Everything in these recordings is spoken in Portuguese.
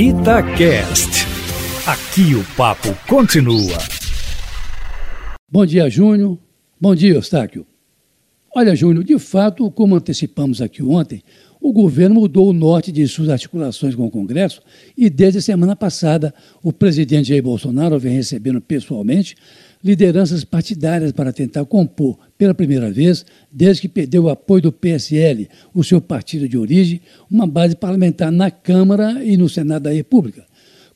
Itacast. Aqui o papo continua. Bom dia, Júnior. Bom dia, Eustáquio. Olha, Júnior, de fato, como antecipamos aqui ontem, o governo mudou o norte de suas articulações com o Congresso e, desde a semana passada, o presidente Jair Bolsonaro vem recebendo pessoalmente lideranças partidárias para tentar compor, pela primeira vez, desde que perdeu o apoio do PSL, o seu partido de origem, uma base parlamentar na Câmara e no Senado da República.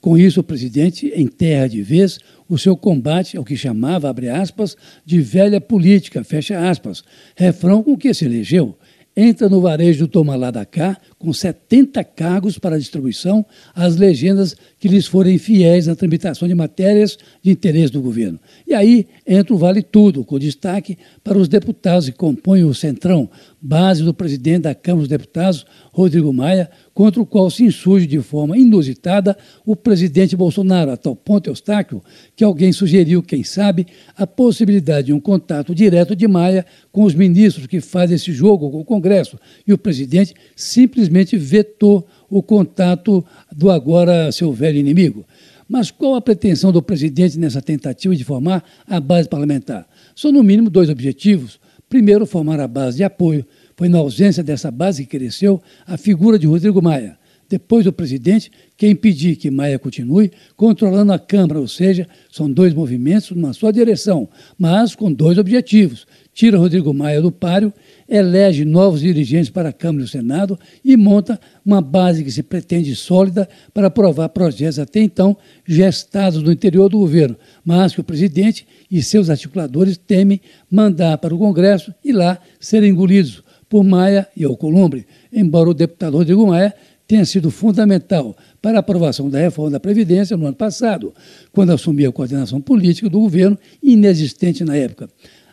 Com isso, o presidente enterra de vez o seu combate ao que chamava, abre aspas, de velha política, fecha aspas, refrão com que se elegeu entra no varejo do Toma Lá da Cá com 70 cargos para distribuição às legendas que lhes forem fiéis na tramitação de matérias de interesse do governo. E aí entra o Vale Tudo, com destaque para os deputados que compõem o Centrão, base do presidente da Câmara dos Deputados, Rodrigo Maia, contra o qual se insurge de forma inusitada o presidente Bolsonaro, a tal ponto Eustáquio, que alguém sugeriu, quem sabe, a possibilidade de um contato direto de Maia com os ministros que fazem esse jogo com o Congresso. E o presidente simplesmente vetou o contato do agora seu velho inimigo. Mas qual a pretensão do presidente nessa tentativa de formar a base parlamentar? São, no mínimo, dois objetivos. Primeiro, formar a base de apoio. Foi na ausência dessa base que cresceu a figura de Rodrigo Maia. Depois do presidente, quer impedir que Maia continue controlando a Câmara, ou seja, são dois movimentos numa só direção, mas com dois objetivos. Tira Rodrigo Maia do páreo, elege novos dirigentes para a Câmara e o Senado e monta uma base que se pretende sólida para aprovar projetos até então gestados no interior do governo, mas que o presidente e seus articuladores temem mandar para o Congresso e lá serem engolidos por Maia e Alcolumbre, embora o deputado Rodrigo Maia tenha sido fundamental para a aprovação da reforma da Previdência no ano passado, quando assumiu a coordenação política do governo, inexistente na época.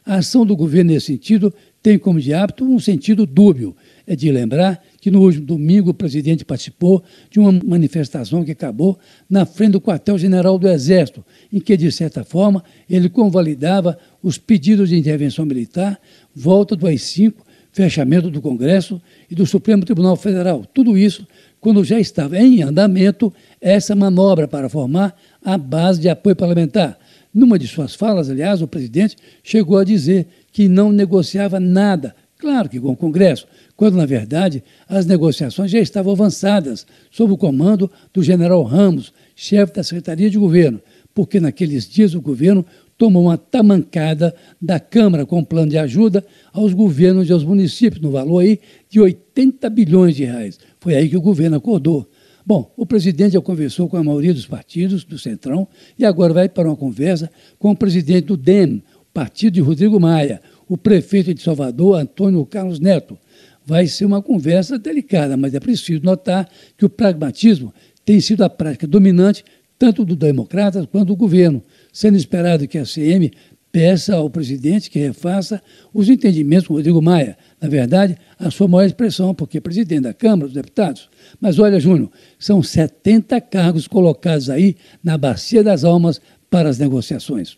A ação do governo nesse sentido tem como de hábito um sentido dúbio. É de lembrar que no último domingo o presidente participou de uma manifestação que acabou na frente do quartel-general do Exército, em que, de certa forma, ele convalidava os pedidos de intervenção militar, volta do AI-5, fechamento do Congresso e do Supremo Tribunal Federal. Tudo isso quando já estava em andamento essa manobra para formar a base de apoio parlamentar. Numa de suas falas, aliás, o presidente chegou a dizer que não negociava nada, claro que com o Congresso, quando, na verdade, as negociações já estavam avançadas, sob o comando do general Ramos, chefe da Secretaria de Governo, porque naqueles dias o governo tomou uma tamancada da Câmara com um plano de ajuda aos governos e aos municípios, no valor aí de 80 bilhões de reais. Foi aí que o governo acordou. Bom, o presidente já conversou com a maioria dos partidos do Centrão e agora vai para uma conversa com o presidente do DEM, partido de Rodrigo Maia, o prefeito de Salvador, Antônio Carlos Neto. Vai ser uma conversa delicada, mas é preciso notar que o pragmatismo tem sido a prática dominante tanto do Democratas quanto do governo, sendo esperado que a CM peça ao presidente que refaça os entendimentos com Rodrigo Maia. Na verdade, a sua maior expressão, porque é presidente da Câmara dos Deputados. Mas olha, Júnior, são 70 cargos colocados aí na bacia das almas para as negociações.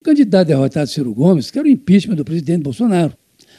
O candidato derrotado Ciro Gomes quer o impeachment do presidente Bolsonaro.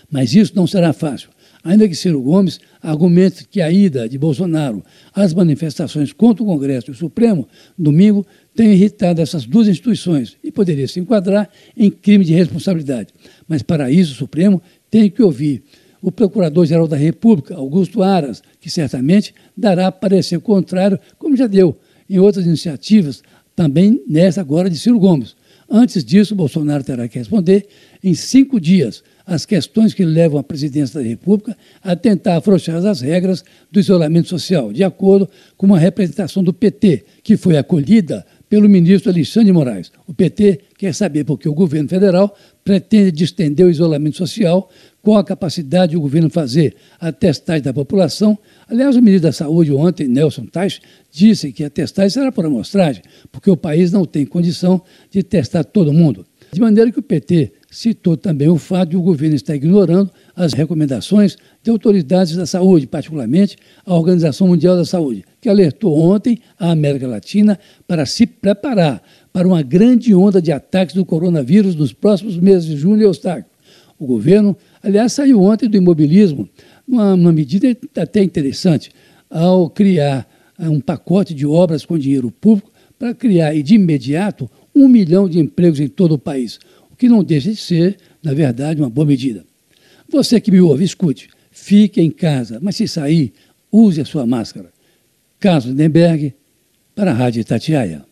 Mas isso não será fácil. Ainda que Ciro Gomes argumente que a ida de Bolsonaro às manifestações contra o Congresso e o Supremo, domingo, tem irritado essas duas instituições e poderia se enquadrar em crime de responsabilidade. Mas, para isso, o Supremo tem que ouvir o Procurador-Geral da República, Augusto Aras, que certamente dará parecer contrário, como já deu em outras iniciativas, também nessa agora de Ciro Gomes. Antes disso, Bolsonaro terá que responder em cinco dias as questões que levam a presidência da República a tentar afrouxar as regras do isolamento social, de acordo com uma representação do PT, que foi acolhida pelo ministro Alexandre de Moraes. O PT quer saber por que o governo federal pretende distender o isolamento social, qual a capacidade do governo fazer a testagem da população. Aliás, o ministro da Saúde ontem, Nelson Tais, disse que a testagem será por amostragem, porque o país não tem condição de testar todo mundo. De maneira que o PT citou também o fato de o governo estar ignorando as recomendações de autoridades da saúde, particularmente a Organização Mundial da Saúde, que alertou ontem a América Latina para se preparar para uma grande onda de ataques do coronavírus nos próximos meses de junho e eustáquio. O governo, aliás, saiu ontem do imobilismo, uma, uma medida até interessante, ao criar um pacote de obras com dinheiro público para criar de imediato um milhão de empregos em todo o país, o que não deixa de ser, na verdade, uma boa medida. Você que me ouve, escute, fique em casa, mas se sair, use a sua máscara. Carlos Lindenberg, para a Rádio Itatiaia.